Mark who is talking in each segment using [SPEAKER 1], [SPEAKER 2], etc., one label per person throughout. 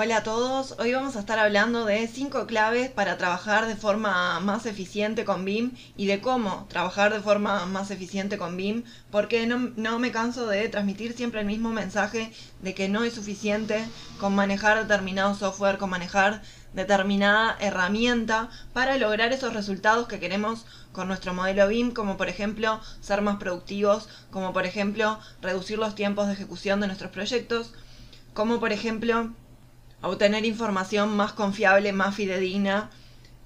[SPEAKER 1] Hola a todos, hoy vamos a estar hablando de 5 claves para trabajar de forma más eficiente con BIM y de cómo trabajar de forma más eficiente con BIM, porque no, no, me canso de transmitir siempre el mismo mensaje de que no es suficiente con manejar determinado software, con manejar determinada herramienta para lograr esos resultados que queremos con nuestro modelo BIM, como por ejemplo ser más productivos, como por ejemplo reducir los tiempos de ejecución de nuestros proyectos, como por ejemplo obtener información más confiable, más fidedigna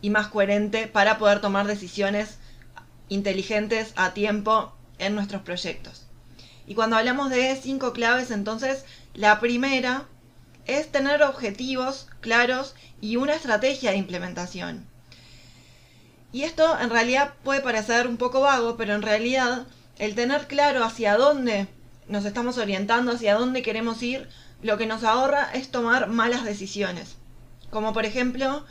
[SPEAKER 1] y más coherente para poder tomar decisiones inteligentes a tiempo en nuestros proyectos. Y cuando hablamos de cinco claves, entonces la primera es tener objetivos claros y una estrategia de implementación. Y esto en realidad puede parecer un poco vago, pero en realidad el tener claro hacia dónde nos estamos orientando, hacia dónde queremos ir, lo que nos ahorra es tomar malas decisiones. Como por ejemplo,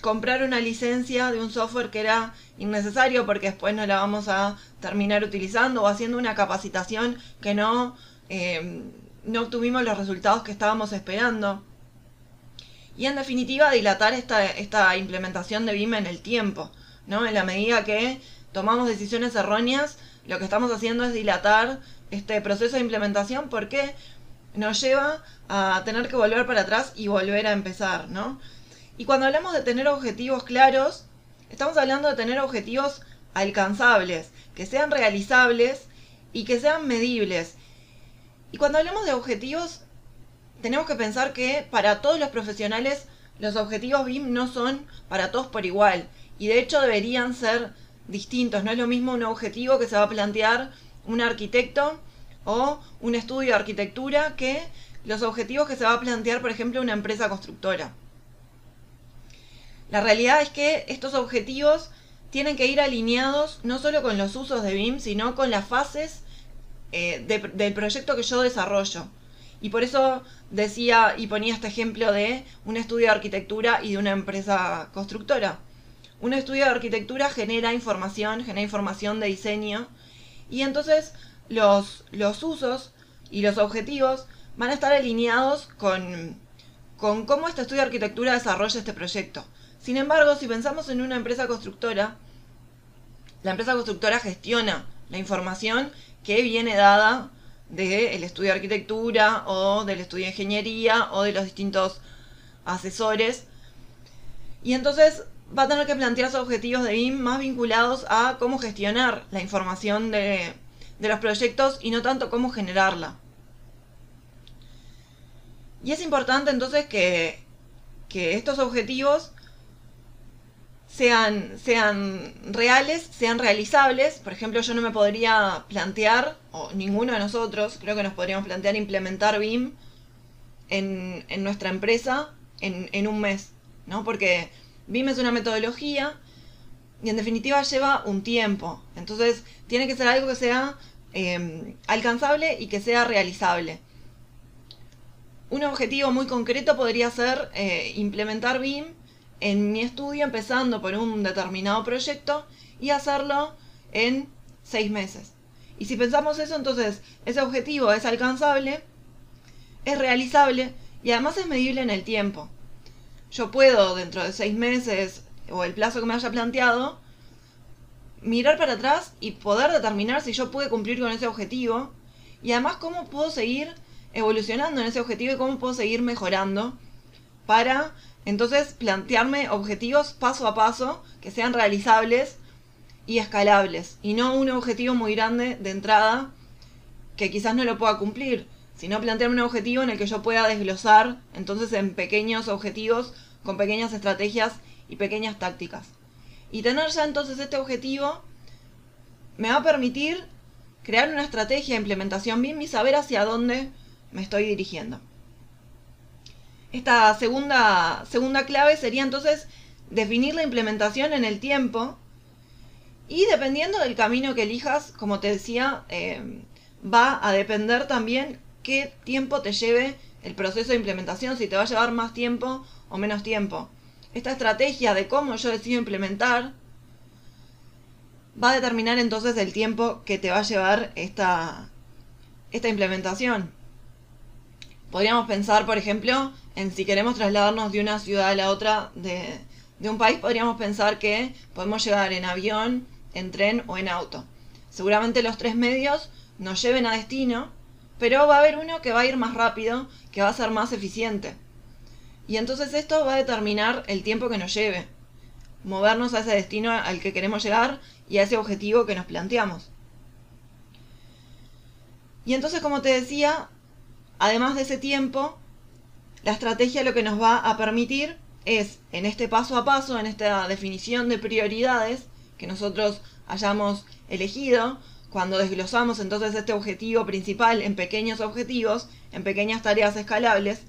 [SPEAKER 1] comprar una licencia de un software que era innecesario porque después no la vamos a terminar utilizando o haciendo una capacitación que no, eh, no obtuvimos los resultados que estábamos esperando. Y en definitiva, dilatar esta, esta implementación de BIM en el tiempo. ¿no? En la medida que tomamos decisiones erróneas, lo que estamos haciendo es dilatar este proceso de implementación. ¿Por qué? Nos lleva a tener que volver para atrás y volver a empezar, ¿no? Y cuando hablamos de tener objetivos claros, estamos hablando de tener objetivos alcanzables, que sean realizables y que sean medibles. Y cuando hablamos de objetivos, tenemos que pensar que para todos los profesionales los objetivos BIM no son para todos por igual. Y de hecho deberían ser distintos. No es lo mismo un objetivo que se va a plantear un arquitecto o un estudio de arquitectura que los objetivos que se va a plantear, por ejemplo, una empresa constructora. La realidad es que estos objetivos tienen que ir alineados no solo con los usos de BIM, sino con las fases eh, del proyecto que yo desarrollo. Y por eso decía y ponía este ejemplo de un estudio de arquitectura y de una empresa constructora. Un estudio de arquitectura genera información, genera información de diseño, y entonces los, los usos y los objetivos van a estar alineados con, con cómo este estudio de arquitectura desarrolla este proyecto. Sin embargo, si pensamos en una empresa constructora, la empresa constructora gestiona la información que viene dada del estudio de arquitectura o del estudio de ingeniería o de los distintos asesores. Y entonces va a tener que plantearse objetivos de BIM más vinculados a cómo gestionar la información de, de los proyectos y no tanto cómo generarla. Y es importante entonces que, estos objetivos sean, sean reales, sean realizables. Por ejemplo, yo no me podría plantear, o ninguno de nosotros, creo que nos podríamos plantear implementar BIM en, en nuestra empresa en, en, un mes, ¿no? Porque BIM es una metodología y en definitiva lleva un tiempo. Entonces, tiene que ser algo que sea Em, alcanzable y que sea realizable. Un objetivo muy concreto podría ser eh, implementar BIM en mi estudio empezando por un determinado proyecto y hacerlo en seis meses. Y si pensamos eso, entonces ese objetivo es alcanzable, es realizable y además es medible en el tiempo. Yo puedo dentro de seis meses o el plazo que me haya planteado mirar para atrás y poder determinar si yo pude cumplir con ese objetivo y además cómo puedo seguir evolucionando en ese objetivo y cómo puedo seguir mejorando para entonces plantearme objetivos paso a paso que sean realizables y escalables y no un objetivo muy grande de entrada que quizás no lo pueda cumplir, sino plantearme un objetivo en el que yo pueda desglosar entonces en pequeños objetivos con pequeñas estrategias y pequeñas tácticas. Y tener ya entonces este objetivo me va a permitir crear una estrategia de implementación BIM y saber hacia dónde me estoy dirigiendo. Esta segunda, segunda clave sería entonces definir la implementación en el tiempo y dependiendo del camino que elijas, como te decía, eh, va a depender también qué tiempo te lleve el proceso de implementación, si te va a llevar más tiempo o menos tiempo. Esta estrategia de cómo yo decido implementar va a determinar entonces el tiempo que te va a llevar esta, esta implementación. Podríamos pensar, por ejemplo, en si queremos trasladarnos de una ciudad a la otra de, de un país, podríamos pensar que podemos llegar en avión, en tren o en auto. Seguramente los tres medios nos lleven a destino, pero va a haber uno que va a ir más rápido, que va a ser más eficiente. Y entonces esto va a determinar el tiempo que nos lleve, movernos a ese destino al que queremos llegar y a ese objetivo que nos planteamos. Y entonces, como te decía, además de ese tiempo, la estrategia lo que nos va a permitir es, en este paso a paso, en esta definición de prioridades que nosotros hayamos elegido, cuando desglosamos entonces este objetivo principal en pequeños objetivos, en pequeñas tareas escalables,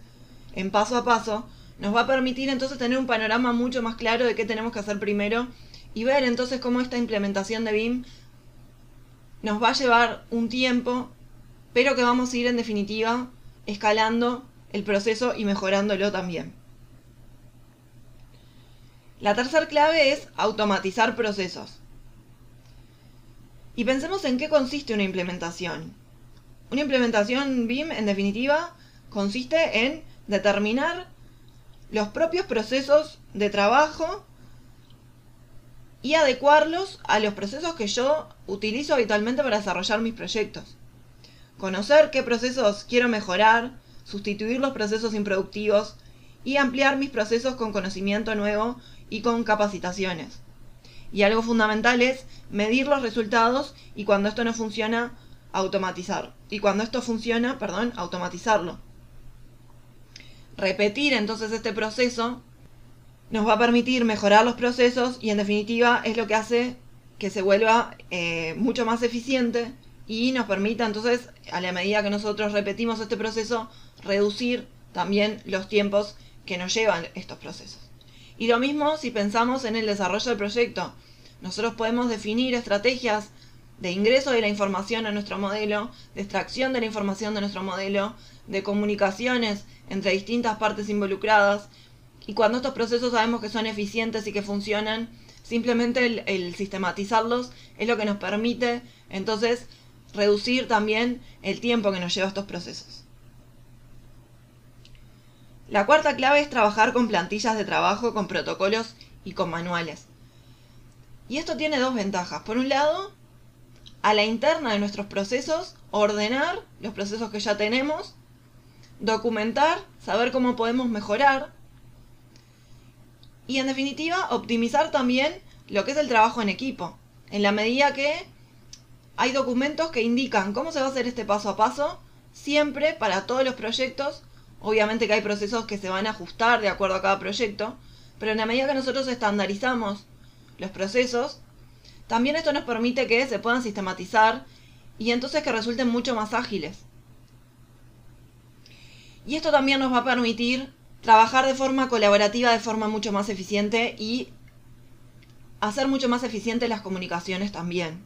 [SPEAKER 1] en paso a paso, nos va a permitir entonces tener un panorama mucho más claro de qué tenemos que hacer primero y ver entonces cómo esta implementación de BIM nos va a llevar un tiempo, pero que vamos a ir en definitiva escalando el proceso y mejorándolo también. La tercera clave es automatizar procesos. Y pensemos en qué consiste una implementación. Una implementación BIM, en definitiva, consiste en determinar los propios procesos de trabajo y adecuarlos a los procesos que yo utilizo habitualmente para desarrollar mis proyectos. Conocer qué procesos quiero mejorar, sustituir los procesos improductivos y ampliar mis procesos con conocimiento nuevo y con capacitaciones. Y algo fundamental es medir los resultados y cuando esto no funciona, automatizar. Y cuando esto funciona, perdón, automatizarlo. Repetir entonces este proceso nos va a permitir mejorar los procesos y en definitiva es lo que hace que se vuelva eh, mucho más eficiente y nos permita entonces, a la medida que nosotros repetimos este proceso, reducir también los tiempos que nos llevan estos procesos. Y lo mismo si pensamos en el desarrollo del proyecto. Nosotros podemos definir estrategias de ingreso de la información a nuestro modelo, de extracción de la información de nuestro modelo, de comunicaciones entre distintas partes involucradas. Y cuando estos procesos sabemos que son eficientes y que funcionan, simplemente el, el sistematizarlos es lo que nos permite entonces reducir también el tiempo que nos lleva estos procesos. La cuarta clave es trabajar con plantillas de trabajo, con protocolos y con manuales. Y esto tiene dos ventajas. Por un lado, a la interna de nuestros procesos, ordenar los procesos que ya tenemos, documentar, saber cómo podemos mejorar y en definitiva optimizar también lo que es el trabajo en equipo. En la medida que hay documentos que indican cómo se va a hacer este paso a paso, siempre para todos los proyectos Obviamente que hay procesos que se van a ajustar de acuerdo a cada proyecto, pero en la medida que nosotros estandarizamos los procesos, también esto nos permite que se puedan sistematizar y entonces que resulten mucho más ágiles. Y esto también nos va a permitir trabajar de forma colaborativa, de forma mucho más eficiente y hacer mucho más eficientes las comunicaciones también.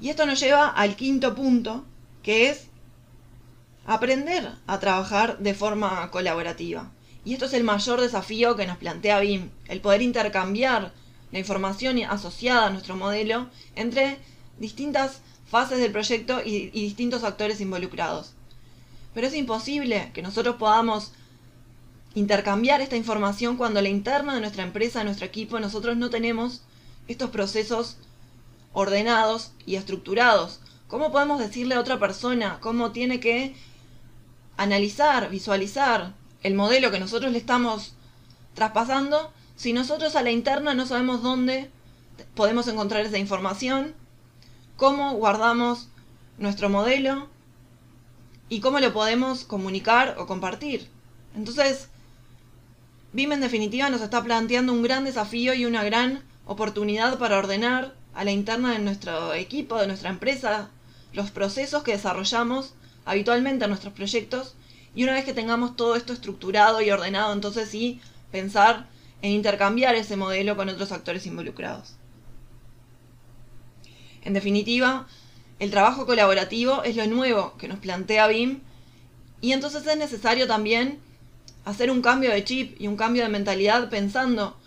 [SPEAKER 1] Y esto nos lleva al quinto punto, que es aprender a trabajar de forma colaborativa. Y esto es el mayor desafío que nos plantea BIM, el poder intercambiar la información asociada a nuestro modelo entre distintas fases del proyecto y, distintos actores involucrados. Pero es imposible que nosotros podamos intercambiar esta información cuando la interna de nuestra empresa, de nuestro equipo, nosotros no tenemos estos procesos ordenados y estructurados. ¿Cómo podemos decirle a otra persona cómo tiene que analizar, visualizar el modelo que nosotros le estamos traspasando si nosotros a la interna no sabemos dónde podemos encontrar esa información, cómo guardamos nuestro modelo y cómo lo podemos comunicar o compartir. Entonces, BIM en definitiva nos está planteando un gran desafío y una gran oportunidad para ordenar a la interna de nuestro equipo, de nuestra empresa, los procesos que desarrollamos habitualmente en nuestros proyectos y una vez que tengamos todo esto estructurado y ordenado, entonces sí pensar en intercambiar ese modelo con otros actores involucrados. En definitiva, el trabajo colaborativo es lo nuevo que nos plantea BIM y entonces es necesario también hacer un cambio de chip y un cambio de mentalidad pensando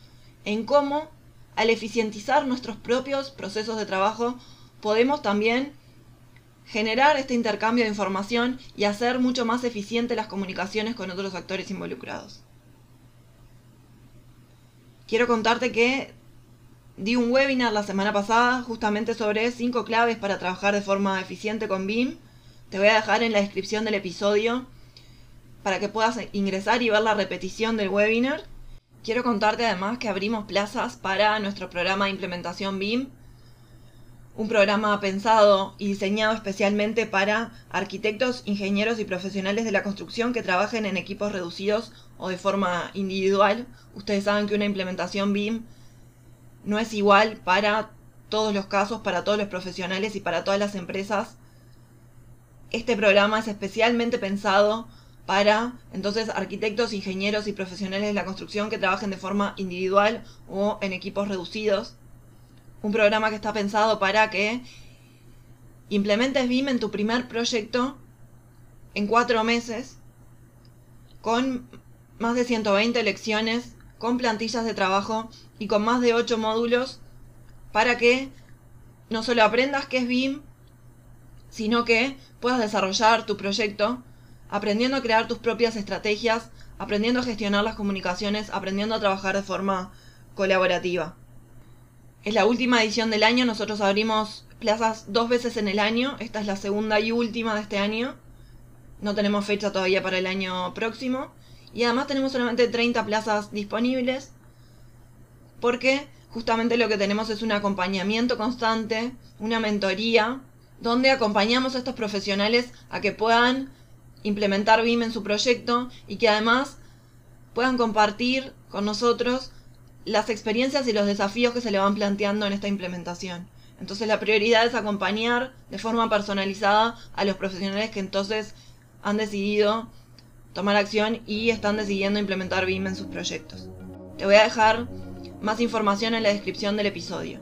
[SPEAKER 1] en cómo al eficientizar nuestros propios procesos de trabajo podemos también generar este intercambio de información y hacer mucho más eficiente las comunicaciones con otros actores involucrados. Quiero contarte que di un webinar la semana pasada justamente sobre 5 claves para trabajar de forma eficiente con BIM. Te voy a dejar en la descripción del episodio para que puedas ingresar y ver la repetición del webinar. Quiero contarte además que abrimos plazas para nuestro programa de implementación BIM un programa pensado y diseñado especialmente para arquitectos, ingenieros y profesionales de la construcción que trabajen en equipos reducidos o de forma individual. Ustedes saben que una implementación BIM no es igual para todos los casos, para todos los profesionales y para todas las empresas. Este programa es especialmente pensado para entonces arquitectos, ingenieros y profesionales de la construcción que trabajen de forma individual o en equipos reducidos un programa que está pensado para que implementes BIM en tu primer proyecto en cuatro meses, con más de 120 lecciones, con plantillas de trabajo y con más de 8 módulos, para que no solo aprendas qué es BIM, sino que puedas desarrollar tu proyecto aprendiendo a crear tus propias estrategias, aprendiendo a gestionar las comunicaciones, aprendiendo a trabajar de forma colaborativa. Es la última edición del año, nosotros abrimos plazas dos veces en el año, esta es la segunda y última de este año. No tenemos fecha todavía para el año próximo. Y además tenemos solamente 30 plazas disponibles porque justamente lo que tenemos es un acompañamiento constante, una mentoría, donde acompañamos a estos profesionales a que puedan implementar BIM en su proyecto y que además puedan compartir con nosotros las experiencias y los desafíos que se le van planteando en esta implementación. Entonces la prioridad es acompañar de forma personalizada a los profesionales que entonces han decidido tomar acción y están decidiendo implementar BIM en sus proyectos. Te voy a dejar más información en la descripción del episodio.